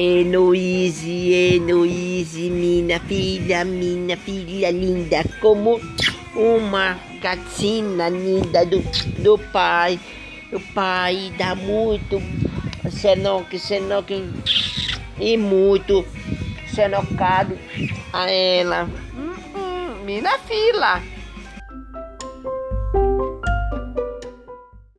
Heloíse, Heloíse, minha filha, minha filha linda, como uma gatinha linda do, do pai. O pai dá muito senoque, senoque e muito senocado a ela. Hum, hum, minha filha.